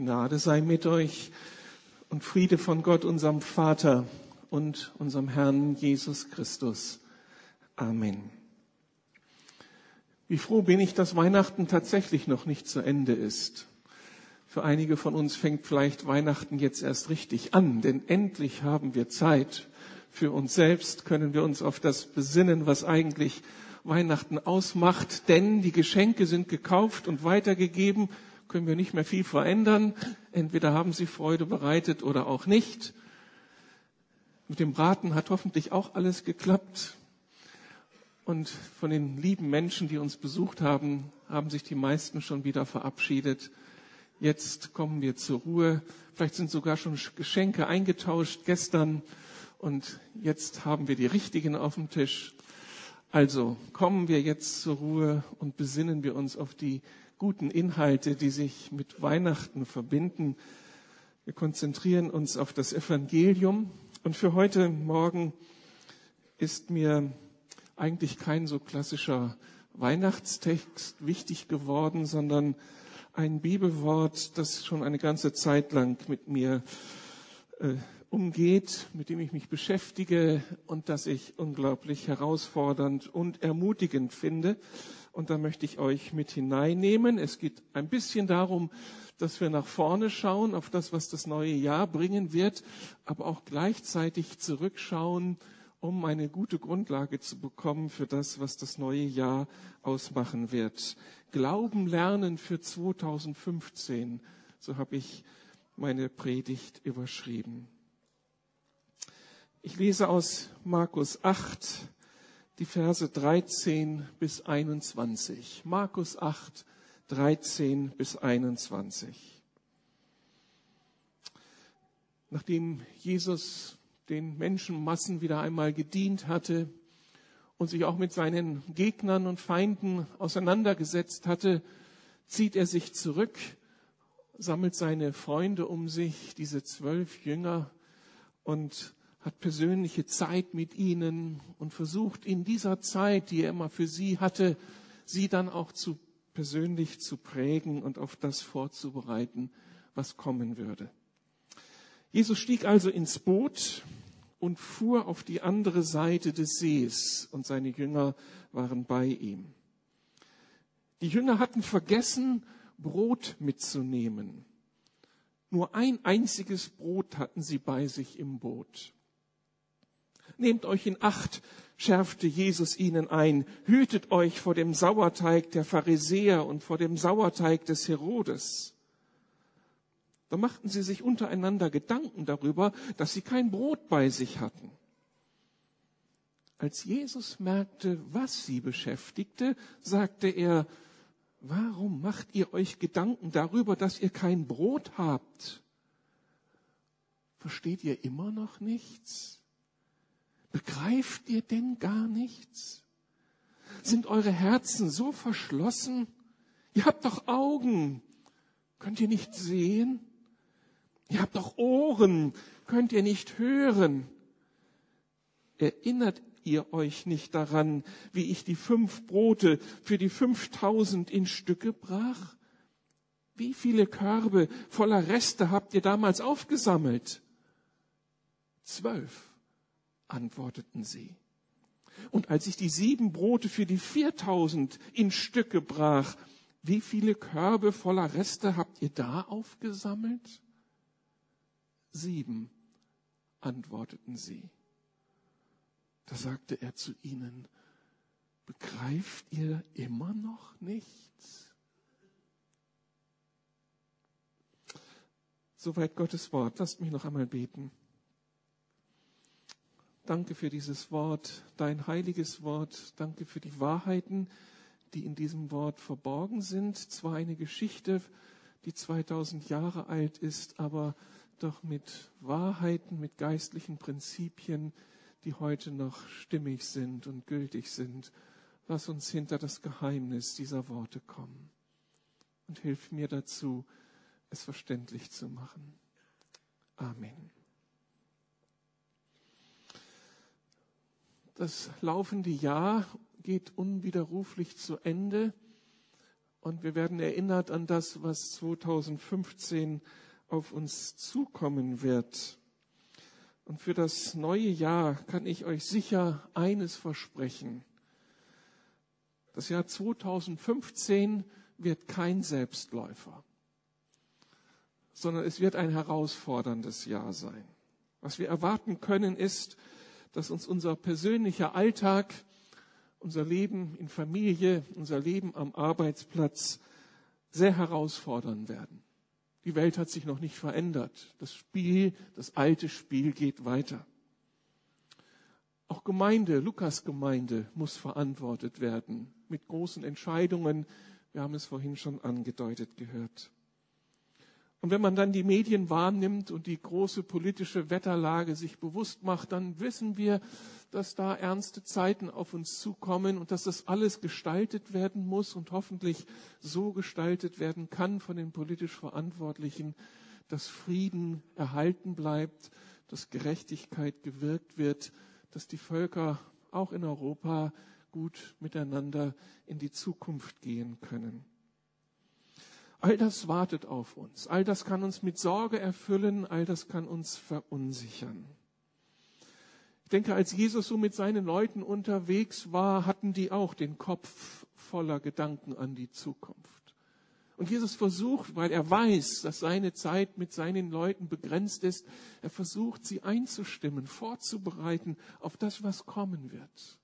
Gnade sei mit euch und Friede von Gott, unserem Vater und unserem Herrn Jesus Christus. Amen. Wie froh bin ich, dass Weihnachten tatsächlich noch nicht zu Ende ist. Für einige von uns fängt vielleicht Weihnachten jetzt erst richtig an, denn endlich haben wir Zeit. Für uns selbst können wir uns auf das besinnen, was eigentlich Weihnachten ausmacht, denn die Geschenke sind gekauft und weitergegeben können wir nicht mehr viel verändern. Entweder haben sie Freude bereitet oder auch nicht. Mit dem Braten hat hoffentlich auch alles geklappt. Und von den lieben Menschen, die uns besucht haben, haben sich die meisten schon wieder verabschiedet. Jetzt kommen wir zur Ruhe. Vielleicht sind sogar schon Geschenke eingetauscht gestern. Und jetzt haben wir die richtigen auf dem Tisch. Also kommen wir jetzt zur Ruhe und besinnen wir uns auf die guten Inhalte, die sich mit Weihnachten verbinden. Wir konzentrieren uns auf das Evangelium. Und für heute Morgen ist mir eigentlich kein so klassischer Weihnachtstext wichtig geworden, sondern ein Bibelwort, das schon eine ganze Zeit lang mit mir äh, umgeht, mit dem ich mich beschäftige und das ich unglaublich herausfordernd und ermutigend finde. Und da möchte ich euch mit hineinnehmen. Es geht ein bisschen darum, dass wir nach vorne schauen auf das, was das neue Jahr bringen wird, aber auch gleichzeitig zurückschauen, um eine gute Grundlage zu bekommen für das, was das neue Jahr ausmachen wird. Glauben lernen für 2015, so habe ich meine Predigt überschrieben. Ich lese aus Markus 8, die Verse 13 bis 21. Markus 8, 13 bis 21. Nachdem Jesus den Menschenmassen wieder einmal gedient hatte und sich auch mit seinen Gegnern und Feinden auseinandergesetzt hatte, zieht er sich zurück, sammelt seine Freunde um sich, diese zwölf Jünger, und hat persönliche Zeit mit ihnen und versucht in dieser Zeit, die er immer für sie hatte, sie dann auch zu persönlich zu prägen und auf das vorzubereiten, was kommen würde. Jesus stieg also ins Boot und fuhr auf die andere Seite des Sees und seine Jünger waren bei ihm. Die Jünger hatten vergessen, Brot mitzunehmen. Nur ein einziges Brot hatten sie bei sich im Boot. Nehmt euch in Acht, schärfte Jesus ihnen ein. Hütet euch vor dem Sauerteig der Pharisäer und vor dem Sauerteig des Herodes. Da machten sie sich untereinander Gedanken darüber, dass sie kein Brot bei sich hatten. Als Jesus merkte, was sie beschäftigte, sagte er, warum macht ihr euch Gedanken darüber, dass ihr kein Brot habt? Versteht ihr immer noch nichts? Begreift ihr denn gar nichts? Sind eure Herzen so verschlossen? Ihr habt doch Augen. Könnt ihr nicht sehen? Ihr habt doch Ohren. Könnt ihr nicht hören? Erinnert ihr euch nicht daran, wie ich die fünf Brote für die fünftausend in Stücke brach? Wie viele Körbe voller Reste habt ihr damals aufgesammelt? Zwölf antworteten sie. Und als ich die sieben Brote für die viertausend in Stücke brach, wie viele Körbe voller Reste habt ihr da aufgesammelt? Sieben, antworteten sie. Da sagte er zu ihnen, begreift ihr immer noch nichts? Soweit Gottes Wort. Lasst mich noch einmal beten. Danke für dieses Wort, dein heiliges Wort. Danke für die Wahrheiten, die in diesem Wort verborgen sind. Zwar eine Geschichte, die 2000 Jahre alt ist, aber doch mit Wahrheiten, mit geistlichen Prinzipien, die heute noch stimmig sind und gültig sind. Lass uns hinter das Geheimnis dieser Worte kommen und hilf mir dazu, es verständlich zu machen. Amen. Das laufende Jahr geht unwiderruflich zu Ende und wir werden erinnert an das, was 2015 auf uns zukommen wird. Und für das neue Jahr kann ich euch sicher eines versprechen. Das Jahr 2015 wird kein Selbstläufer, sondern es wird ein herausforderndes Jahr sein. Was wir erwarten können, ist, dass uns unser persönlicher Alltag, unser Leben in Familie, unser Leben am Arbeitsplatz sehr herausfordern werden. Die Welt hat sich noch nicht verändert. Das Spiel, das alte Spiel geht weiter. Auch Gemeinde, Lukas Gemeinde muss verantwortet werden mit großen Entscheidungen. Wir haben es vorhin schon angedeutet gehört. Und wenn man dann die Medien wahrnimmt und die große politische Wetterlage sich bewusst macht, dann wissen wir, dass da ernste Zeiten auf uns zukommen und dass das alles gestaltet werden muss und hoffentlich so gestaltet werden kann von den politisch Verantwortlichen, dass Frieden erhalten bleibt, dass Gerechtigkeit gewirkt wird, dass die Völker auch in Europa gut miteinander in die Zukunft gehen können. All das wartet auf uns. All das kann uns mit Sorge erfüllen. All das kann uns verunsichern. Ich denke, als Jesus so mit seinen Leuten unterwegs war, hatten die auch den Kopf voller Gedanken an die Zukunft. Und Jesus versucht, weil er weiß, dass seine Zeit mit seinen Leuten begrenzt ist, er versucht, sie einzustimmen, vorzubereiten auf das, was kommen wird.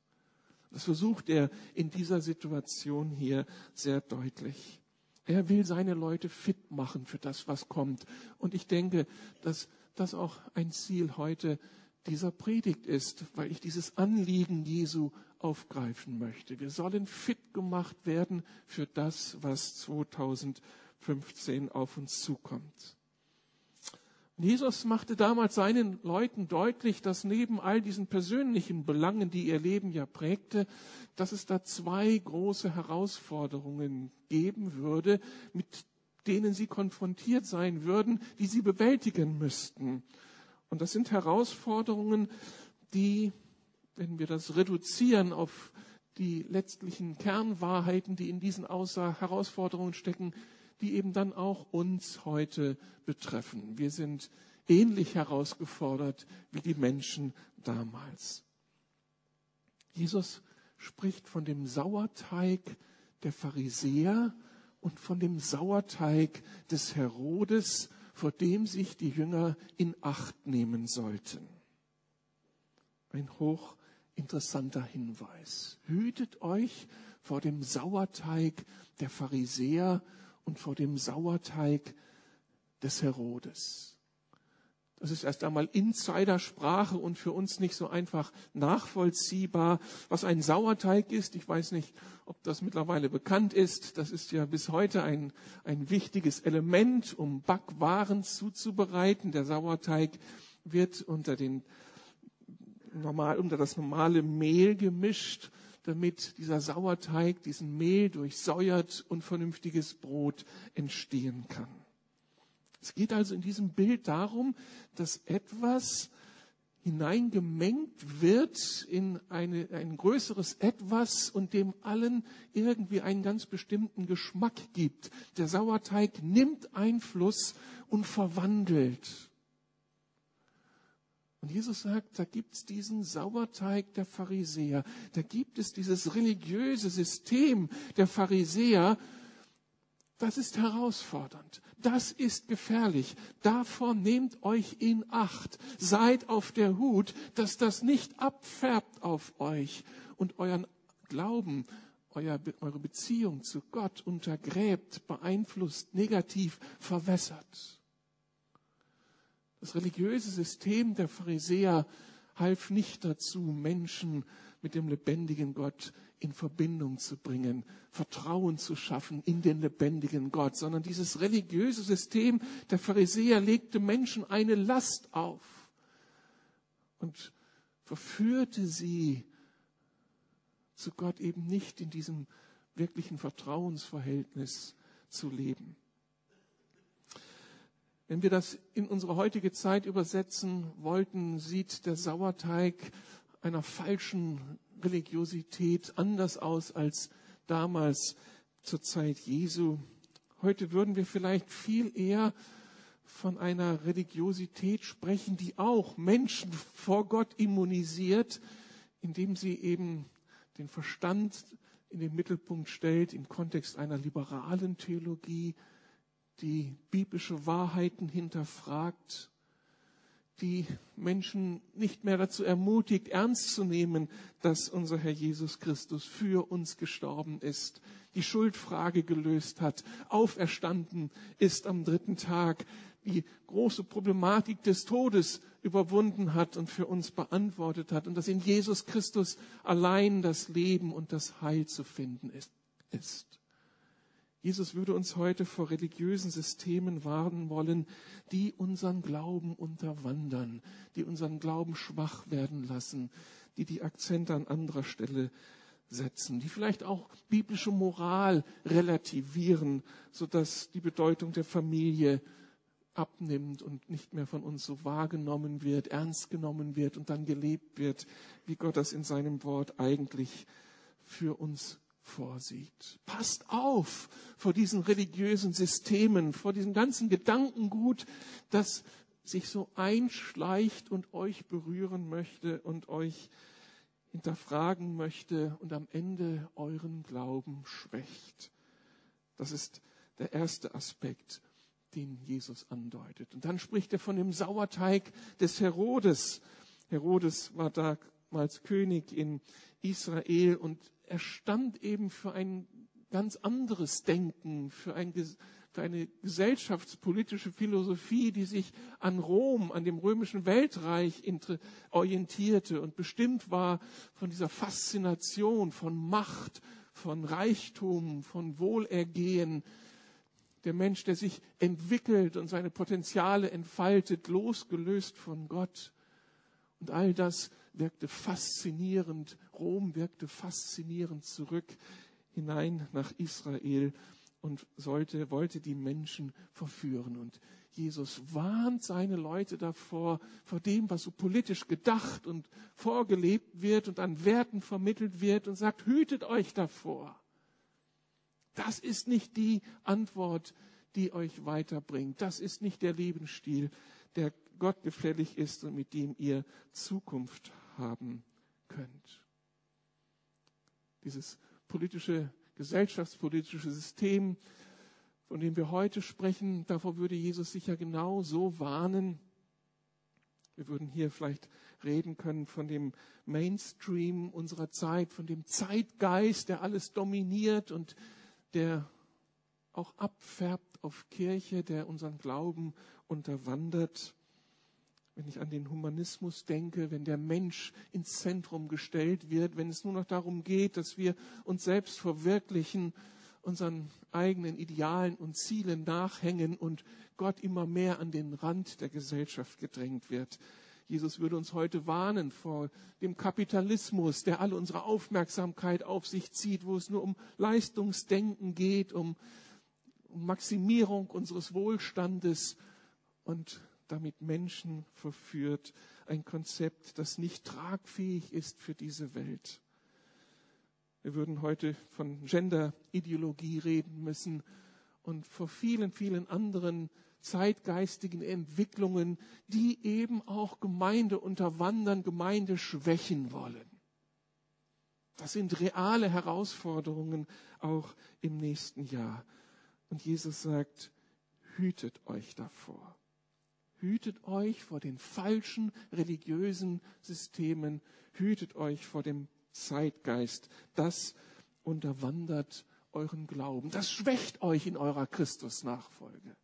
Das versucht er in dieser Situation hier sehr deutlich. Er will seine Leute fit machen für das, was kommt. Und ich denke, dass das auch ein Ziel heute dieser Predigt ist, weil ich dieses Anliegen Jesu aufgreifen möchte. Wir sollen fit gemacht werden für das, was 2015 auf uns zukommt. Jesus machte damals seinen Leuten deutlich, dass neben all diesen persönlichen Belangen, die ihr Leben ja prägte, dass es da zwei große Herausforderungen geben würde, mit denen sie konfrontiert sein würden, die sie bewältigen müssten. Und das sind Herausforderungen, die, wenn wir das reduzieren auf die letztlichen Kernwahrheiten, die in diesen Herausforderungen stecken, die eben dann auch uns heute betreffen. Wir sind ähnlich herausgefordert wie die Menschen damals. Jesus spricht von dem Sauerteig der Pharisäer und von dem Sauerteig des Herodes, vor dem sich die Jünger in Acht nehmen sollten. Ein hochinteressanter Hinweis. Hütet euch vor dem Sauerteig der Pharisäer und vor dem Sauerteig des Herodes. Das ist erst einmal Insidersprache und für uns nicht so einfach nachvollziehbar, was ein Sauerteig ist. Ich weiß nicht, ob das mittlerweile bekannt ist. Das ist ja bis heute ein, ein wichtiges Element, um Backwaren zuzubereiten. Der Sauerteig wird unter den normal, unter das normale Mehl gemischt damit dieser Sauerteig, diesen Mehl durchsäuert und vernünftiges Brot entstehen kann. Es geht also in diesem Bild darum, dass etwas hineingemengt wird in eine, ein größeres Etwas und dem allen irgendwie einen ganz bestimmten Geschmack gibt. Der Sauerteig nimmt Einfluss und verwandelt. Und Jesus sagt, da gibt's diesen Sauerteig der Pharisäer, da gibt es dieses religiöse System der Pharisäer, das ist herausfordernd. Das ist gefährlich. Davon nehmt euch in Acht. Seid auf der Hut, dass das nicht abfärbt auf euch und euren Glauben, eure Beziehung zu Gott untergräbt, beeinflusst, negativ verwässert. Das religiöse System der Pharisäer half nicht dazu, Menschen mit dem lebendigen Gott in Verbindung zu bringen, Vertrauen zu schaffen in den lebendigen Gott, sondern dieses religiöse System der Pharisäer legte Menschen eine Last auf und verführte sie zu Gott eben nicht in diesem wirklichen Vertrauensverhältnis zu leben. Wenn wir das in unsere heutige Zeit übersetzen wollten, sieht der Sauerteig einer falschen Religiosität anders aus als damals. zur Zeit Jesu. Heute würden wir vielleicht viel eher von einer Religiosität sprechen, die auch Menschen vor Gott immunisiert, indem sie eben den Verstand in den Mittelpunkt stellt im Kontext einer liberalen Theologie, die biblische Wahrheiten hinterfragt, die Menschen nicht mehr dazu ermutigt, ernst zu nehmen, dass unser Herr Jesus Christus für uns gestorben ist, die Schuldfrage gelöst hat, auferstanden ist am dritten Tag, die große Problematik des Todes überwunden hat und für uns beantwortet hat und dass in Jesus Christus allein das Leben und das Heil zu finden ist. Jesus würde uns heute vor religiösen Systemen warnen wollen, die unseren Glauben unterwandern, die unseren Glauben schwach werden lassen, die die Akzente an anderer Stelle setzen, die vielleicht auch biblische Moral relativieren, sodass die Bedeutung der Familie abnimmt und nicht mehr von uns so wahrgenommen wird, ernst genommen wird und dann gelebt wird, wie Gott das in seinem Wort eigentlich für uns vorsieht. Passt auf vor diesen religiösen Systemen, vor diesem ganzen Gedankengut, das sich so einschleicht und euch berühren möchte und euch hinterfragen möchte und am Ende euren Glauben schwächt. Das ist der erste Aspekt den Jesus andeutet. Und dann spricht er von dem Sauerteig des Herodes. Herodes war damals König in Israel und er stand eben für ein ganz anderes Denken, für, ein, für eine gesellschaftspolitische Philosophie, die sich an Rom, an dem römischen Weltreich orientierte und bestimmt war von dieser Faszination von Macht, von Reichtum, von Wohlergehen, der Mensch, der sich entwickelt und seine Potenziale entfaltet, losgelöst von Gott. Und all das wirkte faszinierend, Rom wirkte faszinierend zurück hinein nach Israel und sollte, wollte die Menschen verführen. Und Jesus warnt seine Leute davor, vor dem, was so politisch gedacht und vorgelebt wird und an Werten vermittelt wird und sagt, hütet euch davor. Das ist nicht die Antwort, die euch weiterbringt. Das ist nicht der Lebensstil, der Gott gefällig ist und mit dem ihr Zukunft haben könnt. Dieses politische, gesellschaftspolitische System, von dem wir heute sprechen, davor würde Jesus sicher genau so warnen. Wir würden hier vielleicht reden können von dem Mainstream unserer Zeit, von dem Zeitgeist, der alles dominiert und der auch abfärbt auf Kirche, der unseren Glauben unterwandert. Wenn ich an den Humanismus denke, wenn der Mensch ins Zentrum gestellt wird, wenn es nur noch darum geht, dass wir uns selbst verwirklichen, unseren eigenen Idealen und Zielen nachhängen und Gott immer mehr an den Rand der Gesellschaft gedrängt wird. Jesus würde uns heute warnen vor dem Kapitalismus, der alle unsere Aufmerksamkeit auf sich zieht, wo es nur um Leistungsdenken geht, um, um Maximierung unseres Wohlstandes und damit Menschen verführt. Ein Konzept, das nicht tragfähig ist für diese Welt. Wir würden heute von Gender-Ideologie reden müssen und vor vielen, vielen anderen zeitgeistigen Entwicklungen, die eben auch Gemeinde unterwandern, Gemeinde schwächen wollen. Das sind reale Herausforderungen auch im nächsten Jahr. Und Jesus sagt, hütet euch davor. Hütet euch vor den falschen religiösen Systemen, hütet euch vor dem Zeitgeist. Das unterwandert euren Glauben. Das schwächt euch in eurer Christusnachfolge.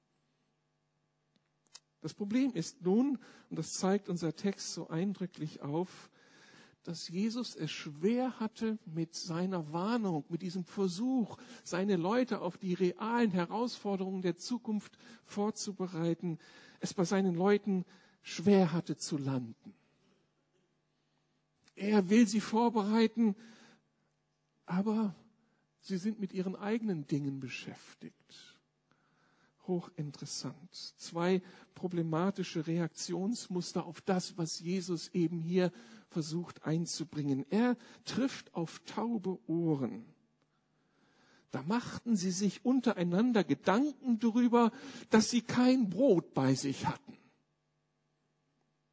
Das Problem ist nun, und das zeigt unser Text so eindrücklich auf, dass Jesus es schwer hatte mit seiner Warnung, mit diesem Versuch, seine Leute auf die realen Herausforderungen der Zukunft vorzubereiten, es bei seinen Leuten schwer hatte zu landen. Er will sie vorbereiten, aber sie sind mit ihren eigenen Dingen beschäftigt hochinteressant. Zwei problematische Reaktionsmuster auf das, was Jesus eben hier versucht einzubringen. Er trifft auf taube Ohren. Da machten sie sich untereinander Gedanken darüber, dass sie kein Brot bei sich hatten.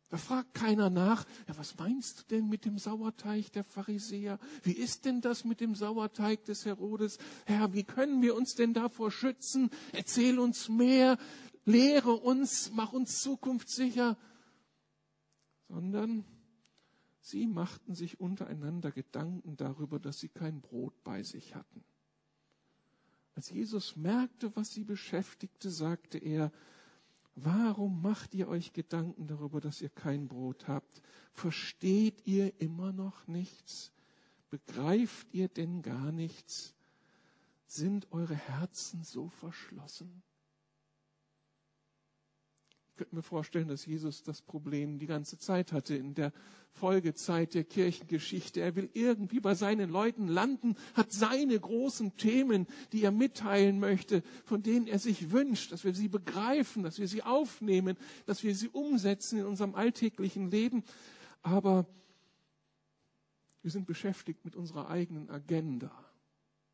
Da fragt keiner nach, ja, was meinst du denn mit dem Sauerteig der Pharisäer? Wie ist denn das mit dem Sauerteig des Herodes? Herr, wie können wir uns denn davor schützen? Erzähl uns mehr, lehre uns, mach uns zukunftssicher. Sondern sie machten sich untereinander Gedanken darüber, dass sie kein Brot bei sich hatten. Als Jesus merkte, was sie beschäftigte, sagte er, Warum macht ihr euch Gedanken darüber, dass ihr kein Brot habt? Versteht ihr immer noch nichts? Begreift ihr denn gar nichts? Sind eure Herzen so verschlossen? Könnte mir vorstellen, dass Jesus das Problem die ganze Zeit hatte in der Folgezeit der Kirchengeschichte. Er will irgendwie bei seinen Leuten landen, hat seine großen Themen, die er mitteilen möchte, von denen er sich wünscht, dass wir sie begreifen, dass wir sie aufnehmen, dass wir sie umsetzen in unserem alltäglichen Leben. Aber wir sind beschäftigt mit unserer eigenen Agenda.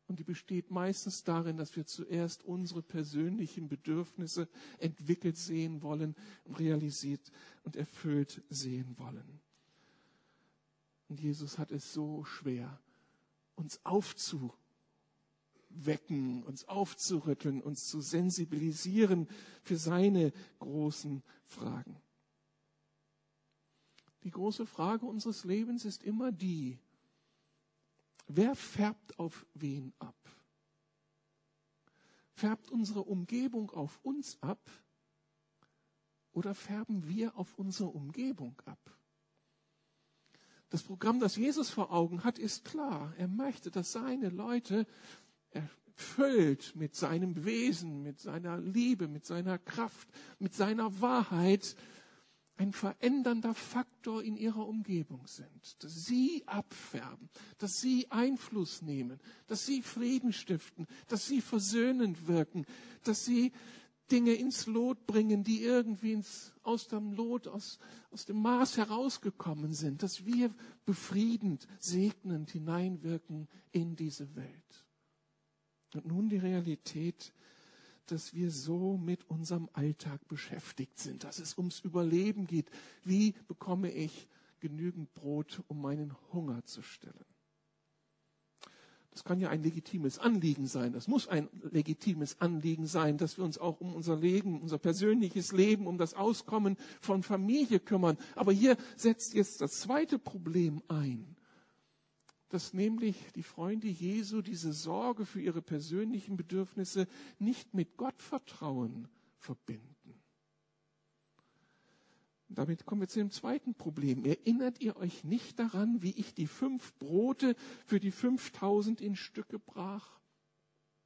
Und die besteht meistens darin, dass wir zuerst unsere persönlichen Bedürfnisse entwickelt sehen wollen, realisiert und erfüllt sehen wollen. Und Jesus hat es so schwer, uns aufzuwecken, uns aufzurütteln, uns zu sensibilisieren für seine großen Fragen. Die große Frage unseres Lebens ist immer die, Wer färbt auf wen ab? Färbt unsere Umgebung auf uns ab oder färben wir auf unsere Umgebung ab? Das Programm, das Jesus vor Augen hat, ist klar. Er möchte, dass seine Leute erfüllt mit seinem Wesen, mit seiner Liebe, mit seiner Kraft, mit seiner Wahrheit ein verändernder Faktor in ihrer Umgebung sind, dass sie abfärben, dass sie Einfluss nehmen, dass sie Frieden stiften, dass sie versöhnend wirken, dass sie Dinge ins Lot bringen, die irgendwie ins, aus dem Lot, aus, aus dem Maß herausgekommen sind, dass wir befriedend, segnend hineinwirken in diese Welt. Und nun die Realität dass wir so mit unserem Alltag beschäftigt sind, dass es ums Überleben geht. Wie bekomme ich genügend Brot, um meinen Hunger zu stillen? Das kann ja ein legitimes Anliegen sein. Das muss ein legitimes Anliegen sein, dass wir uns auch um unser Leben, unser persönliches Leben, um das Auskommen von Familie kümmern. Aber hier setzt jetzt das zweite Problem ein dass nämlich die Freunde Jesu diese Sorge für ihre persönlichen Bedürfnisse nicht mit Gottvertrauen verbinden. damit kommen wir zu dem zweiten Problem. Erinnert ihr euch nicht daran, wie ich die fünf Brote für die fünftausend in Stücke brach?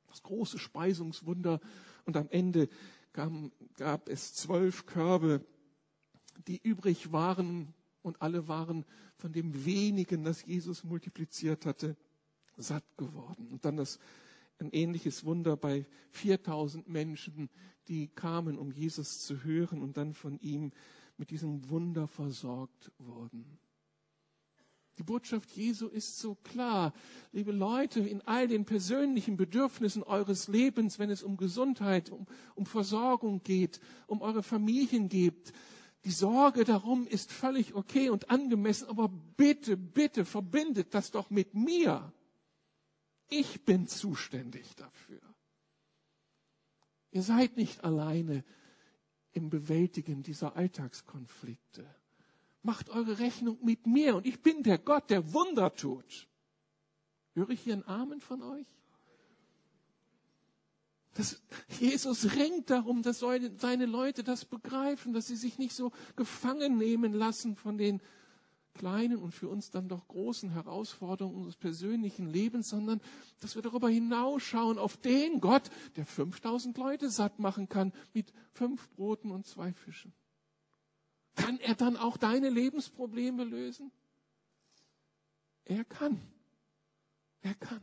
Das große Speisungswunder. Und am Ende gab, gab es zwölf Körbe, die übrig waren und alle waren von dem wenigen, das Jesus multipliziert hatte, satt geworden. Und dann das ein ähnliches Wunder bei 4000 Menschen, die kamen, um Jesus zu hören und dann von ihm mit diesem Wunder versorgt wurden. Die Botschaft Jesu ist so klar. Liebe Leute, in all den persönlichen Bedürfnissen eures Lebens, wenn es um Gesundheit, um, um Versorgung geht, um eure Familien geht, die Sorge darum ist völlig okay und angemessen, aber bitte, bitte verbindet das doch mit mir. Ich bin zuständig dafür. Ihr seid nicht alleine im Bewältigen dieser Alltagskonflikte. Macht eure Rechnung mit mir und ich bin der Gott, der Wunder tut. Höre ich hier einen Amen von euch? Das, Jesus ringt darum, dass seine Leute das begreifen, dass sie sich nicht so gefangen nehmen lassen von den kleinen und für uns dann doch großen Herausforderungen unseres persönlichen Lebens, sondern dass wir darüber hinausschauen auf den Gott, der 5000 Leute satt machen kann mit fünf Broten und zwei Fischen. Kann er dann auch deine Lebensprobleme lösen? Er kann. Er kann.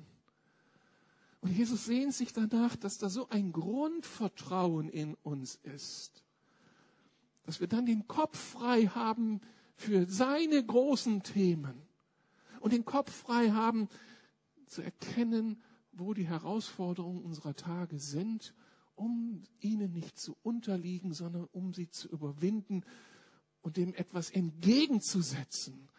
Und Jesus sehnt sich danach, dass da so ein Grundvertrauen in uns ist, dass wir dann den Kopf frei haben für seine großen Themen und den Kopf frei haben zu erkennen, wo die Herausforderungen unserer Tage sind, um ihnen nicht zu unterliegen, sondern um sie zu überwinden und dem etwas entgegenzusetzen,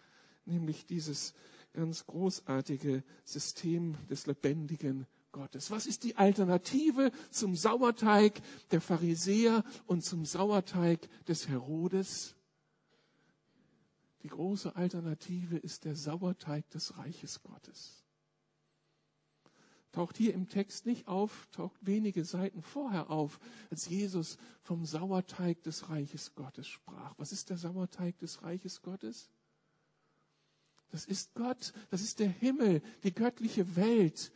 nämlich dieses ganz großartige System des lebendigen Gottes. Was ist die Alternative zum Sauerteig der Pharisäer und zum Sauerteig des Herodes? Die große Alternative ist der Sauerteig des Reiches Gottes. Taucht hier im Text nicht auf, taucht wenige Seiten vorher auf, als Jesus vom Sauerteig des Reiches Gottes sprach. Was ist der Sauerteig des Reiches Gottes? Das ist Gott, das ist der Himmel, die göttliche Welt,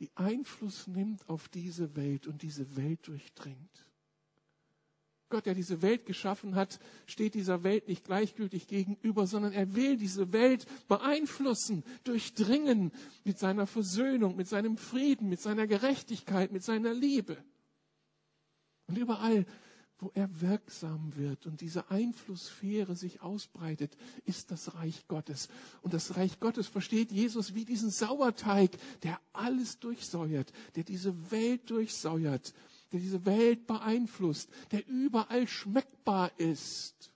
die Einfluss nimmt auf diese Welt und diese Welt durchdringt. Gott, der diese Welt geschaffen hat, steht dieser Welt nicht gleichgültig gegenüber, sondern er will diese Welt beeinflussen, durchdringen mit seiner Versöhnung, mit seinem Frieden, mit seiner Gerechtigkeit, mit seiner Liebe. Und überall, wo er wirksam wird und diese Einflusssphäre sich ausbreitet, ist das Reich Gottes. Und das Reich Gottes versteht Jesus wie diesen Sauerteig, der alles durchsäuert, der diese Welt durchsäuert der diese Welt beeinflusst, der überall schmeckbar ist.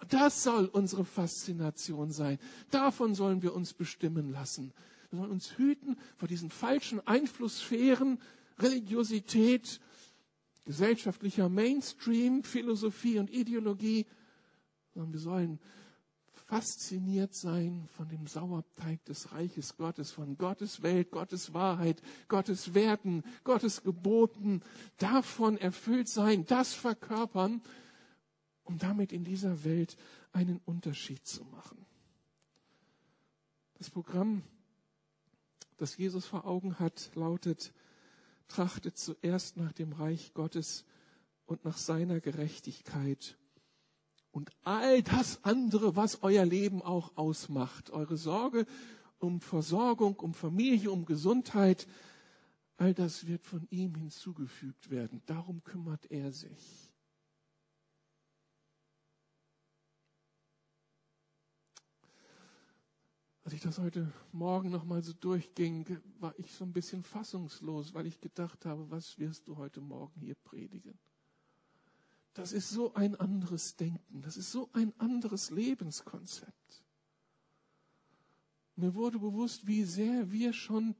Und das soll unsere Faszination sein. Davon sollen wir uns bestimmen lassen. Wir sollen uns hüten vor diesen falschen Einflusssphären, Religiosität, gesellschaftlicher Mainstream, Philosophie und Ideologie, sondern wir sollen fasziniert sein von dem Sauerteig des Reiches Gottes, von Gottes Welt, Gottes Wahrheit, Gottes Werten, Gottes Geboten, davon erfüllt sein, das verkörpern, um damit in dieser Welt einen Unterschied zu machen. Das Programm, das Jesus vor Augen hat, lautet, trachtet zuerst nach dem Reich Gottes und nach seiner Gerechtigkeit und all das andere, was euer Leben auch ausmacht, eure Sorge um Versorgung, um Familie, um Gesundheit, all das wird von ihm hinzugefügt werden. Darum kümmert er sich. Als ich das heute Morgen nochmal so durchging, war ich so ein bisschen fassungslos, weil ich gedacht habe, was wirst du heute Morgen hier predigen? Das ist so ein anderes Denken, das ist so ein anderes Lebenskonzept. Mir wurde bewusst, wie sehr wir schon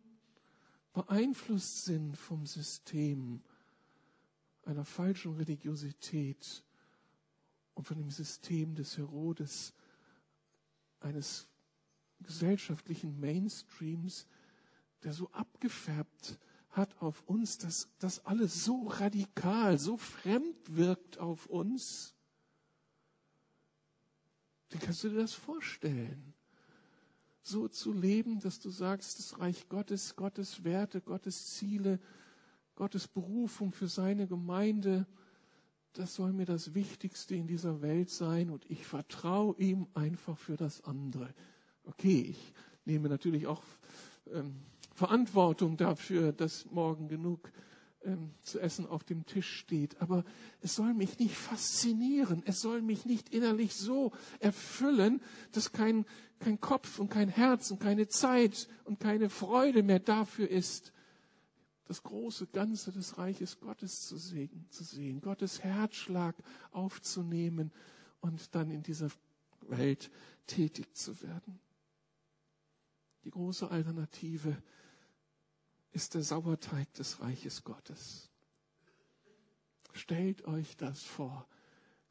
beeinflusst sind vom System einer falschen Religiosität und von dem System des Herodes, eines gesellschaftlichen Mainstreams, der so abgefärbt hat auf uns, dass das alles so radikal, so fremd wirkt auf uns. Wie kannst du dir das vorstellen? So zu leben, dass du sagst, das Reich Gottes, Gottes Werte, Gottes Ziele, Gottes Berufung für seine Gemeinde, das soll mir das Wichtigste in dieser Welt sein und ich vertraue ihm einfach für das andere. Okay, ich nehme natürlich auch ähm, Verantwortung dafür, dass morgen genug ähm, zu essen auf dem Tisch steht. Aber es soll mich nicht faszinieren. Es soll mich nicht innerlich so erfüllen, dass kein, kein Kopf und kein Herz und keine Zeit und keine Freude mehr dafür ist, das große Ganze des Reiches Gottes zu sehen, zu sehen, Gottes Herzschlag aufzunehmen und dann in dieser Welt tätig zu werden. Die große Alternative ist der Sauerteig des Reiches Gottes. Stellt euch das vor.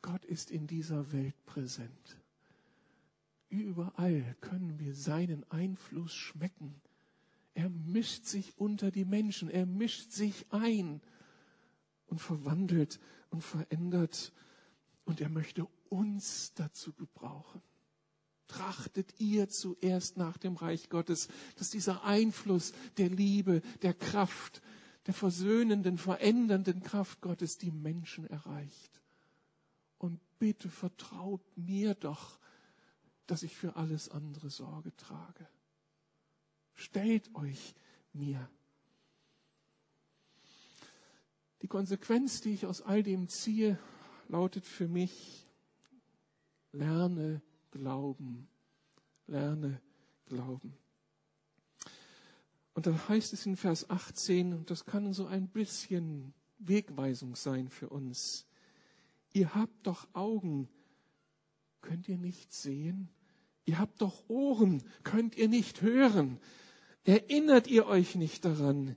Gott ist in dieser Welt präsent. Überall können wir seinen Einfluss schmecken. Er mischt sich unter die Menschen, er mischt sich ein und verwandelt und verändert und er möchte uns dazu gebrauchen trachtet ihr zuerst nach dem Reich Gottes, dass dieser Einfluss der Liebe, der Kraft, der versöhnenden, verändernden Kraft Gottes die Menschen erreicht. Und bitte vertraut mir doch, dass ich für alles andere Sorge trage. Stellt euch mir. Die Konsequenz, die ich aus all dem ziehe, lautet für mich, lerne glauben. Lerne glauben. Und da heißt es in Vers 18, und das kann so ein bisschen Wegweisung sein für uns. Ihr habt doch Augen, könnt ihr nicht sehen? Ihr habt doch Ohren, könnt ihr nicht hören? Erinnert ihr euch nicht daran,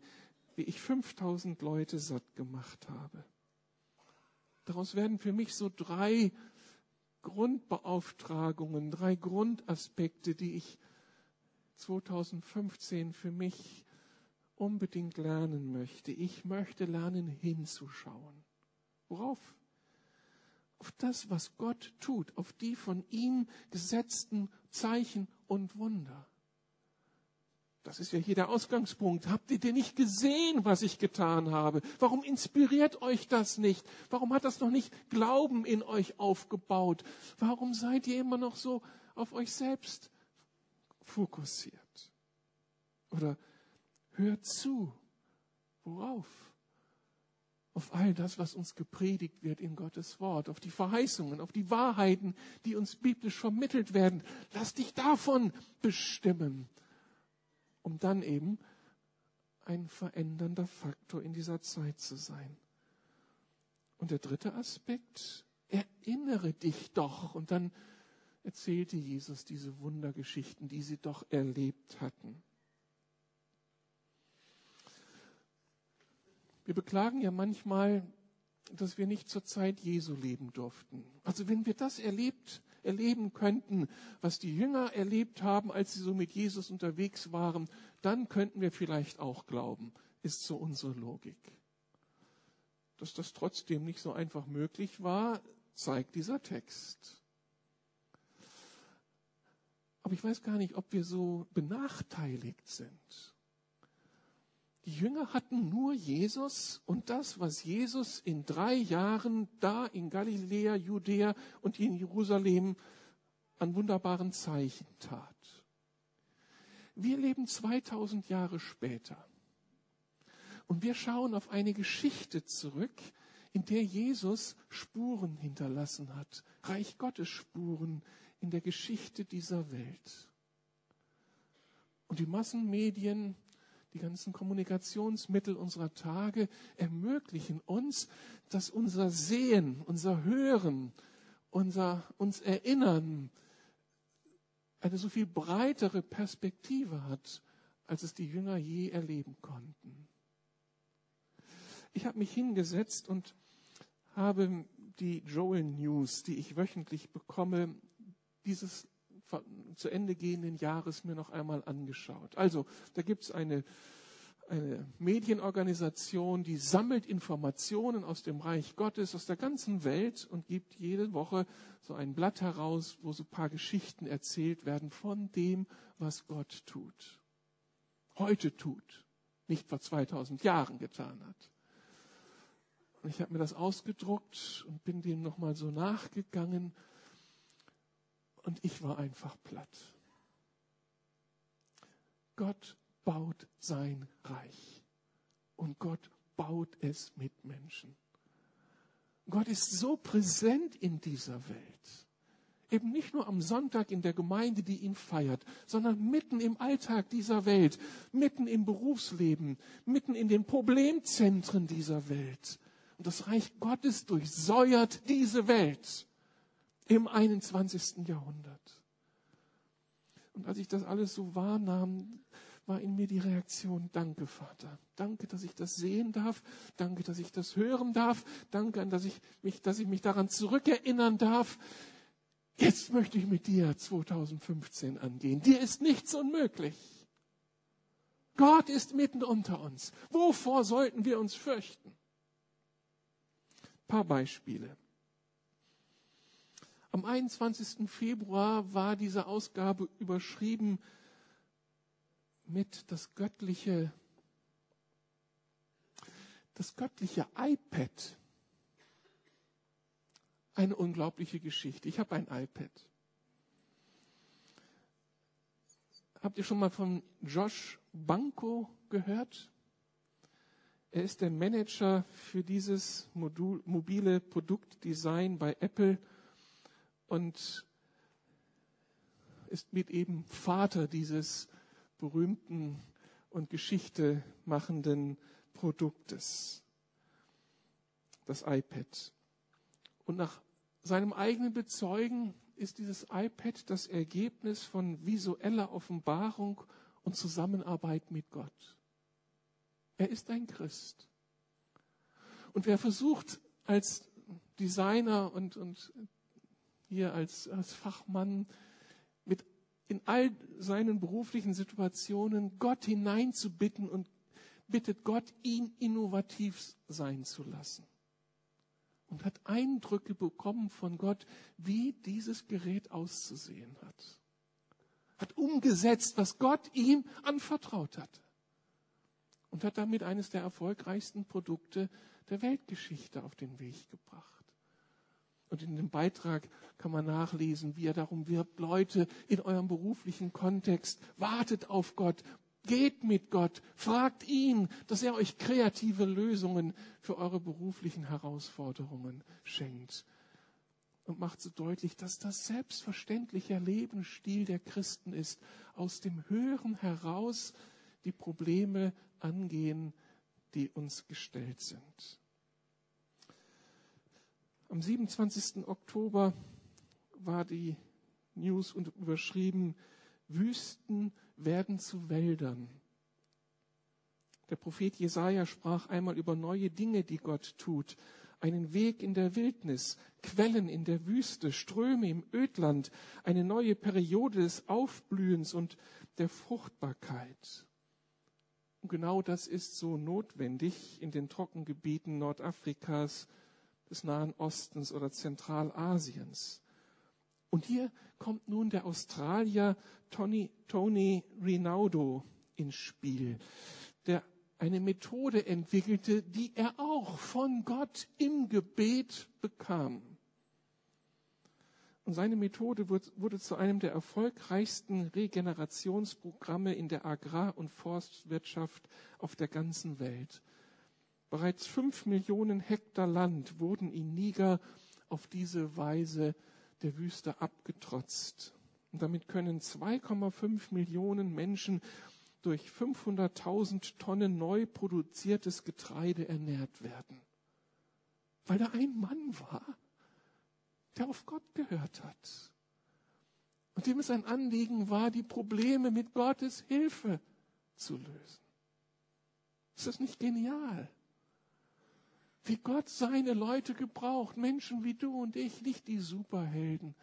wie ich 5000 Leute satt gemacht habe? Daraus werden für mich so drei Grundbeauftragungen, drei Grundaspekte, die ich 2015 für mich unbedingt lernen möchte. Ich möchte lernen hinzuschauen. Worauf? Auf das, was Gott tut, auf die von ihm gesetzten Zeichen und Wunder. Das ist ja hier der Ausgangspunkt. Habt ihr denn nicht gesehen, was ich getan habe? Warum inspiriert euch das nicht? Warum hat das noch nicht Glauben in euch aufgebaut? Warum seid ihr immer noch so auf euch selbst fokussiert? Oder hört zu. Worauf? Auf all das, was uns gepredigt wird in Gottes Wort, auf die Verheißungen, auf die Wahrheiten, die uns biblisch vermittelt werden. Lass dich davon bestimmen um dann eben ein verändernder Faktor in dieser Zeit zu sein. Und der dritte Aspekt, erinnere dich doch. Und dann erzählte Jesus diese Wundergeschichten, die sie doch erlebt hatten. Wir beklagen ja manchmal, dass wir nicht zur Zeit Jesu leben durften. Also wenn wir das erlebt erleben könnten, was die Jünger erlebt haben, als sie so mit Jesus unterwegs waren, dann könnten wir vielleicht auch glauben, ist so unsere Logik. Dass das trotzdem nicht so einfach möglich war, zeigt dieser Text. Aber ich weiß gar nicht, ob wir so benachteiligt sind. Die Jünger hatten nur Jesus und das, was Jesus in drei Jahren da in Galiläa, Judäa und in Jerusalem an wunderbaren Zeichen tat. Wir leben 2000 Jahre später und wir schauen auf eine Geschichte zurück, in der Jesus Spuren hinterlassen hat, Reich Gottes Spuren in der Geschichte dieser Welt. Und die Massenmedien die ganzen Kommunikationsmittel unserer Tage ermöglichen uns, dass unser Sehen, unser Hören, unser uns Erinnern eine so viel breitere Perspektive hat, als es die Jünger je erleben konnten. Ich habe mich hingesetzt und habe die Joel News, die ich wöchentlich bekomme, dieses zu Ende gehenden Jahres mir noch einmal angeschaut. Also, da gibt es eine, eine Medienorganisation, die sammelt Informationen aus dem Reich Gottes, aus der ganzen Welt und gibt jede Woche so ein Blatt heraus, wo so ein paar Geschichten erzählt werden von dem, was Gott tut. Heute tut, nicht vor 2000 Jahren getan hat. Und ich habe mir das ausgedruckt und bin dem nochmal so nachgegangen und ich war einfach platt. Gott baut sein Reich. Und Gott baut es mit Menschen. Gott ist so präsent in dieser Welt. Eben nicht nur am Sonntag in der Gemeinde, die ihn feiert, sondern mitten im Alltag dieser Welt, mitten im Berufsleben, mitten in den Problemzentren dieser Welt. Und das Reich Gottes durchsäuert diese Welt im 21. Jahrhundert. Und als ich das alles so wahrnahm, war in mir die Reaktion, danke Vater, danke, dass ich das sehen darf, danke, dass ich das hören darf, danke, dass ich mich, dass ich mich daran zurückerinnern darf. Jetzt möchte ich mit dir 2015 angehen. Dir ist nichts unmöglich. Gott ist mitten unter uns. Wovor sollten wir uns fürchten? Ein paar Beispiele. Am 21. Februar war diese Ausgabe überschrieben mit das göttliche, das göttliche iPad. Eine unglaubliche Geschichte. Ich habe ein iPad. Habt ihr schon mal von Josh Banco gehört? Er ist der Manager für dieses Modul, mobile Produktdesign bei Apple und ist mit eben Vater dieses berühmten und Geschichte machenden Produktes, das iPad. Und nach seinem eigenen Bezeugen ist dieses iPad das Ergebnis von visueller Offenbarung und Zusammenarbeit mit Gott. Er ist ein Christ. Und wer versucht, als Designer und, und hier als, als Fachmann mit in all seinen beruflichen Situationen Gott hineinzubitten und bittet Gott, ihn innovativ sein zu lassen. Und hat Eindrücke bekommen von Gott, wie dieses Gerät auszusehen hat. Hat umgesetzt, was Gott ihm anvertraut hat. Und hat damit eines der erfolgreichsten Produkte der Weltgeschichte auf den Weg gebracht. Und in dem Beitrag kann man nachlesen, wie er darum wirbt, Leute in eurem beruflichen Kontext, wartet auf Gott, geht mit Gott, fragt ihn, dass er euch kreative Lösungen für eure beruflichen Herausforderungen schenkt. Und macht so deutlich, dass das selbstverständliche Lebensstil der Christen ist, aus dem Hören heraus die Probleme angehen, die uns gestellt sind. Am 27. Oktober war die News überschrieben, Wüsten werden zu Wäldern. Der Prophet Jesaja sprach einmal über neue Dinge, die Gott tut. Einen Weg in der Wildnis, Quellen in der Wüste, Ströme im Ödland, eine neue Periode des Aufblühens und der Fruchtbarkeit. Und genau das ist so notwendig in den Trockengebieten Nordafrikas, des Nahen Ostens oder Zentralasiens. Und hier kommt nun der Australier Tony, Tony Rinaldo ins Spiel, der eine Methode entwickelte, die er auch von Gott im Gebet bekam. Und seine Methode wurde zu einem der erfolgreichsten Regenerationsprogramme in der Agrar- und Forstwirtschaft auf der ganzen Welt. Bereits fünf Millionen Hektar Land wurden in Niger auf diese Weise der Wüste abgetrotzt. Und damit können 2,5 Millionen Menschen durch 500.000 Tonnen neu produziertes Getreide ernährt werden. Weil da ein Mann war, der auf Gott gehört hat. Und dem es ein Anliegen war, die Probleme mit Gottes Hilfe zu lösen. Ist das nicht genial? Wie Gott seine Leute gebraucht. Menschen wie du und ich, nicht die Superhelden,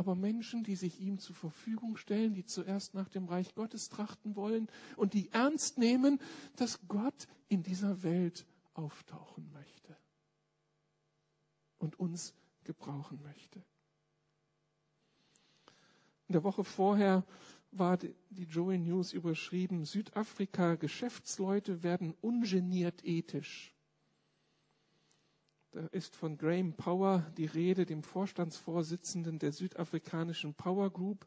aber Menschen, die sich ihm zur Verfügung stellen, die zuerst nach dem Reich Gottes trachten wollen und die ernst nehmen, dass Gott in dieser Welt auftauchen möchte und uns gebrauchen möchte. In der Woche vorher war die Joey News überschrieben, Südafrika, Geschäftsleute werden ungeniert ethisch. Da ist von Graham Power die Rede, dem Vorstandsvorsitzenden der südafrikanischen Power Group.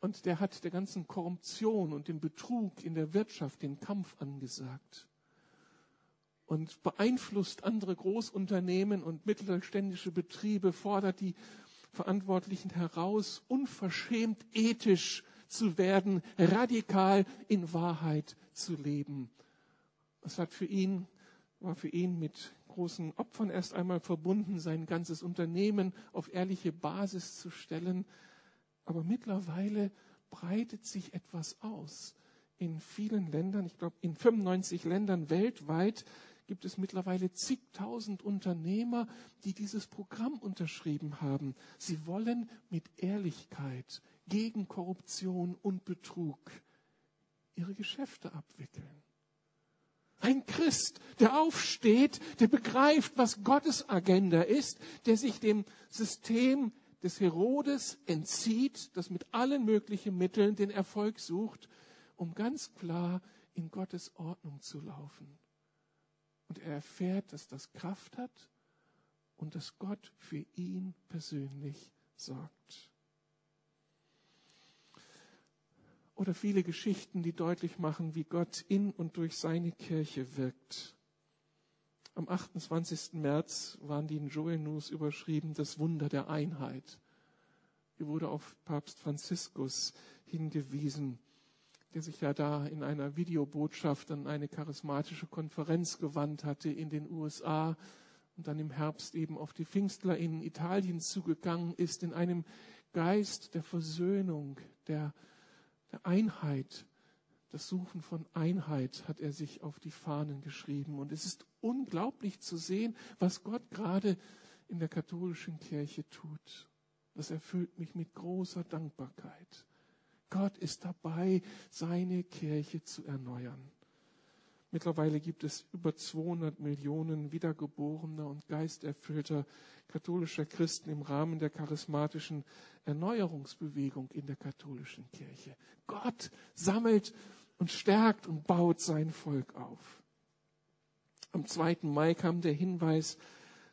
Und der hat der ganzen Korruption und dem Betrug in der Wirtschaft den Kampf angesagt. Und beeinflusst andere Großunternehmen und mittelständische Betriebe, fordert die Verantwortlichen heraus, unverschämt ethisch zu werden, radikal in Wahrheit zu leben. Es hat für ihn, war für ihn mit großen Opfern erst einmal verbunden, sein ganzes Unternehmen auf ehrliche Basis zu stellen. Aber mittlerweile breitet sich etwas aus. In vielen Ländern, ich glaube in 95 Ländern weltweit, gibt es mittlerweile zigtausend Unternehmer, die dieses Programm unterschrieben haben. Sie wollen mit Ehrlichkeit gegen Korruption und Betrug ihre Geschäfte abwickeln. Ein Christ, der aufsteht, der begreift, was Gottes Agenda ist, der sich dem System des Herodes entzieht, das mit allen möglichen Mitteln den Erfolg sucht, um ganz klar in Gottes Ordnung zu laufen. Und er erfährt, dass das Kraft hat und dass Gott für ihn persönlich sorgt. Oder viele Geschichten, die deutlich machen, wie Gott in und durch seine Kirche wirkt. Am 28. März waren die in Joel News überschrieben, das Wunder der Einheit. Hier wurde auf Papst Franziskus hingewiesen. der sich ja da in einer Videobotschaft an eine charismatische Konferenz gewandt hatte in den USA und dann im Herbst eben auf die Pfingstler in Italien zugegangen ist, in einem Geist der Versöhnung, der, der Einheit, das Suchen von Einheit hat er sich auf die Fahnen geschrieben. Und es ist unglaublich zu sehen, was Gott gerade in der katholischen Kirche tut. Das erfüllt mich mit großer Dankbarkeit. Gott ist dabei, seine Kirche zu erneuern. Mittlerweile gibt es über 200 Millionen wiedergeborener und geisterfüllter katholischer Christen im Rahmen der charismatischen Erneuerungsbewegung in der katholischen Kirche. Gott sammelt und stärkt und baut sein Volk auf. Am 2. Mai kam der Hinweis,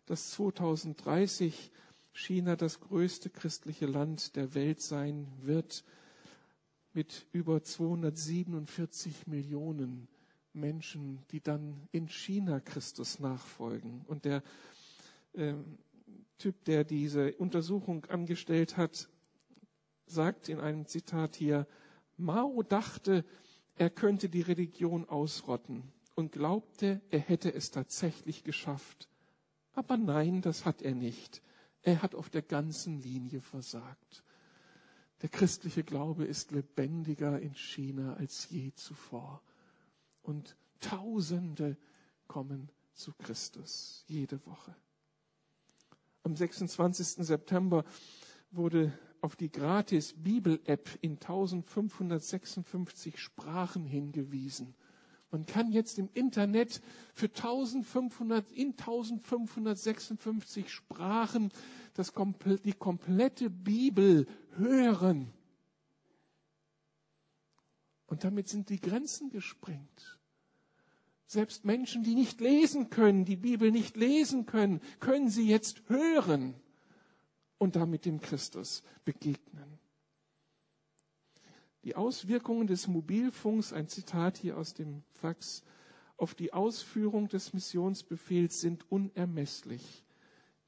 dass 2030 China das größte christliche Land der Welt sein wird mit über 247 Millionen Menschen, die dann in China Christus nachfolgen. Und der äh, Typ, der diese Untersuchung angestellt hat, sagt in einem Zitat hier, Mao dachte, er könnte die Religion ausrotten und glaubte, er hätte es tatsächlich geschafft. Aber nein, das hat er nicht. Er hat auf der ganzen Linie versagt. Der christliche Glaube ist lebendiger in China als je zuvor. Und Tausende kommen zu Christus jede Woche. Am 26. September wurde auf die gratis Bibel-App in 1556 Sprachen hingewiesen. Man kann jetzt im Internet für 1500, in 1556 Sprachen das, die komplette Bibel hören. Und damit sind die Grenzen gesprengt. Selbst Menschen, die nicht lesen können, die Bibel nicht lesen können, können sie jetzt hören und damit dem Christus begegnen. Die Auswirkungen des Mobilfunks, ein Zitat hier aus dem Fax, auf die Ausführung des Missionsbefehls sind unermesslich.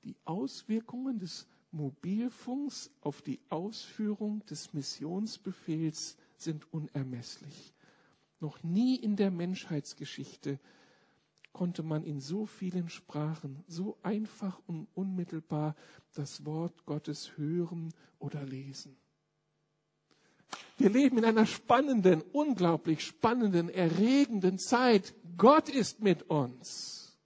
Die Auswirkungen des Mobilfunks auf die Ausführung des Missionsbefehls sind unermesslich. Noch nie in der Menschheitsgeschichte konnte man in so vielen Sprachen so einfach und unmittelbar das Wort Gottes hören oder lesen. Wir leben in einer spannenden, unglaublich spannenden, erregenden Zeit. Gott ist mit uns.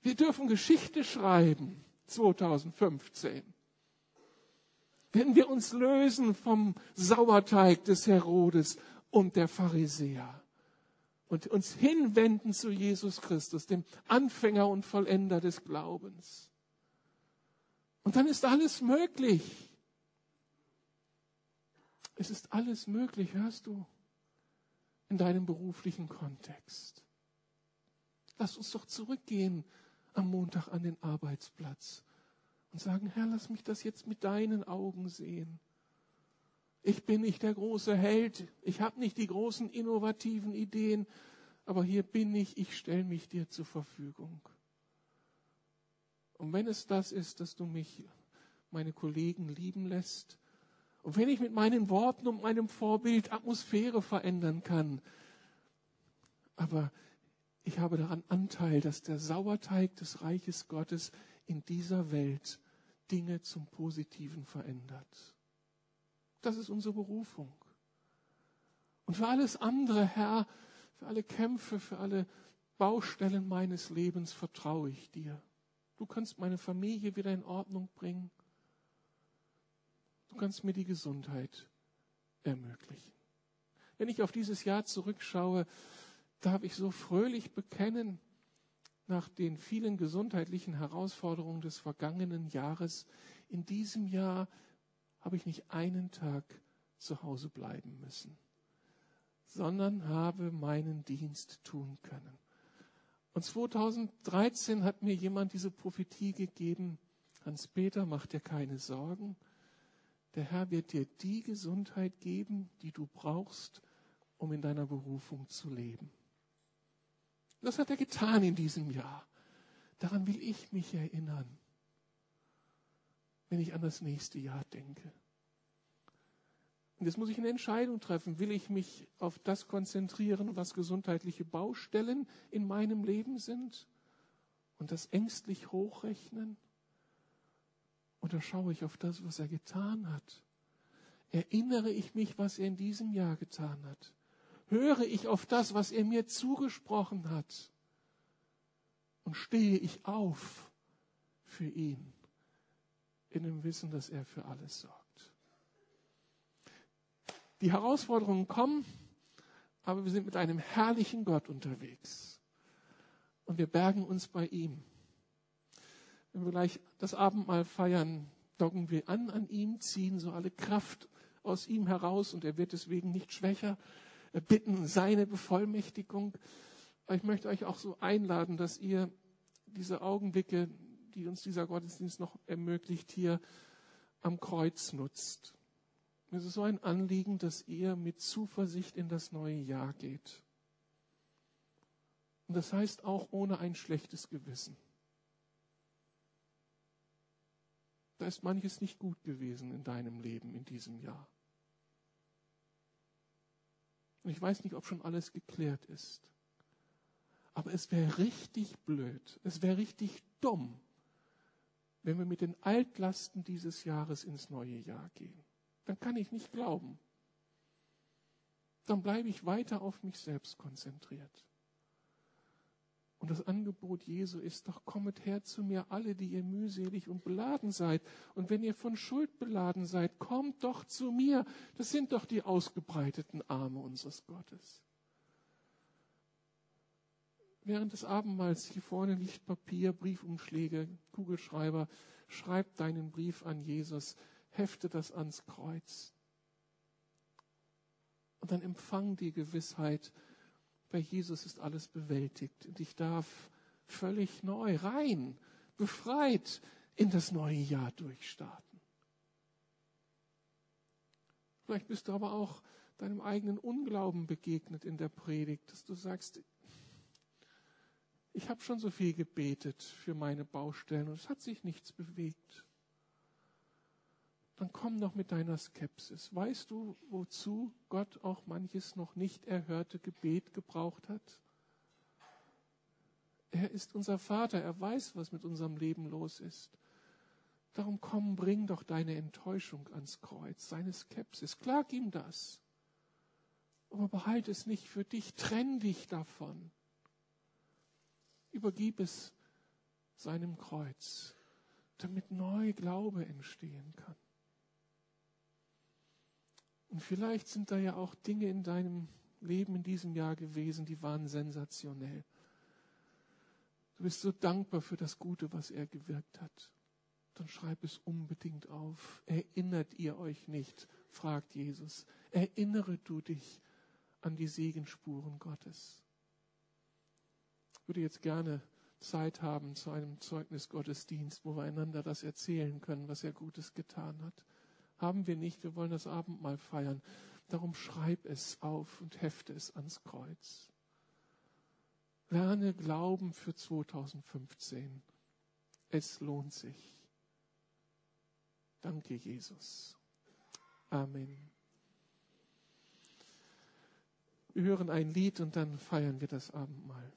Wir dürfen Geschichte schreiben 2015. Wenn wir uns lösen vom Sauerteig des Herodes und der Pharisäer und uns hinwenden zu Jesus Christus, dem Anfänger und Vollender des Glaubens. Und dann ist alles möglich. Es ist alles möglich, hörst du, in deinem beruflichen Kontext. Lass uns doch zurückgehen am Montag an den Arbeitsplatz und sagen, Herr, lass mich das jetzt mit deinen Augen sehen. Ich bin nicht der große Held, ich habe nicht die großen innovativen Ideen, aber hier bin ich, ich stelle mich dir zur Verfügung. Und wenn es das ist, dass du mich, meine Kollegen lieben lässt, und wenn ich mit meinen Worten und meinem Vorbild Atmosphäre verändern kann, aber ich habe daran Anteil, dass der Sauerteig des Reiches Gottes in dieser Welt Dinge zum Positiven verändert. Das ist unsere Berufung. Und für alles andere, Herr, für alle Kämpfe, für alle Baustellen meines Lebens vertraue ich dir. Du kannst meine Familie wieder in Ordnung bringen. Du kannst mir die Gesundheit ermöglichen. Wenn ich auf dieses Jahr zurückschaue, darf ich so fröhlich bekennen, nach den vielen gesundheitlichen Herausforderungen des vergangenen Jahres, in diesem Jahr habe ich nicht einen Tag zu Hause bleiben müssen, sondern habe meinen Dienst tun können. Und 2013 hat mir jemand diese Prophetie gegeben, Hans-Peter, mach dir keine Sorgen, der Herr wird dir die Gesundheit geben, die du brauchst, um in deiner Berufung zu leben. Das hat er getan in diesem Jahr. Daran will ich mich erinnern, wenn ich an das nächste Jahr denke. Und jetzt muss ich eine Entscheidung treffen. Will ich mich auf das konzentrieren, was gesundheitliche Baustellen in meinem Leben sind und das ängstlich hochrechnen? Oder schaue ich auf das, was er getan hat? Erinnere ich mich, was er in diesem Jahr getan hat? Höre ich auf das, was er mir zugesprochen hat? Und stehe ich auf für ihn in dem Wissen, dass er für alles sorgt? Die Herausforderungen kommen, aber wir sind mit einem herrlichen Gott unterwegs. Und wir bergen uns bei ihm. Wenn wir gleich das Abendmahl feiern, docken wir an an ihm, ziehen so alle Kraft aus ihm heraus und er wird deswegen nicht schwächer, bitten seine Bevollmächtigung. Ich möchte euch auch so einladen, dass ihr diese Augenblicke, die uns dieser Gottesdienst noch ermöglicht, hier am Kreuz nutzt. Es ist so ein Anliegen, dass ihr mit Zuversicht in das neue Jahr geht. Und das heißt auch ohne ein schlechtes Gewissen. Da ist manches nicht gut gewesen in deinem Leben in diesem Jahr. Und ich weiß nicht, ob schon alles geklärt ist. Aber es wäre richtig blöd, es wäre richtig dumm, wenn wir mit den Altlasten dieses Jahres ins neue Jahr gehen dann kann ich nicht glauben. Dann bleibe ich weiter auf mich selbst konzentriert. Und das Angebot Jesu ist doch, kommet her zu mir alle, die ihr mühselig und beladen seid. Und wenn ihr von Schuld beladen seid, kommt doch zu mir. Das sind doch die ausgebreiteten Arme unseres Gottes. Während des Abendmahls hier vorne liegt Papier, Briefumschläge, Kugelschreiber. Schreibt deinen Brief an Jesus hefte das ans Kreuz. Und dann empfang die Gewissheit, bei Jesus ist alles bewältigt und ich darf völlig neu, rein, befreit in das neue Jahr durchstarten. Vielleicht bist du aber auch deinem eigenen Unglauben begegnet in der Predigt, dass du sagst, ich habe schon so viel gebetet für meine Baustellen und es hat sich nichts bewegt dann komm doch mit deiner Skepsis. Weißt du, wozu Gott auch manches noch nicht erhörte Gebet gebraucht hat? Er ist unser Vater, er weiß, was mit unserem Leben los ist. Darum komm, bring doch deine Enttäuschung ans Kreuz, seine Skepsis. Klag ihm das. Aber behalte es nicht für dich, trenn dich davon. Übergib es seinem Kreuz, damit neu Glaube entstehen kann. Und vielleicht sind da ja auch Dinge in deinem Leben in diesem Jahr gewesen, die waren sensationell. Du bist so dankbar für das Gute, was er gewirkt hat. Dann schreib es unbedingt auf. Erinnert ihr euch nicht, fragt Jesus. Erinnere du dich an die Segenspuren Gottes. Ich würde jetzt gerne Zeit haben zu einem Zeugnisgottesdienst, wo wir einander das erzählen können, was er Gutes getan hat. Haben wir nicht, wir wollen das Abendmahl feiern. Darum schreib es auf und hefte es ans Kreuz. Lerne Glauben für 2015. Es lohnt sich. Danke, Jesus. Amen. Wir hören ein Lied und dann feiern wir das Abendmahl.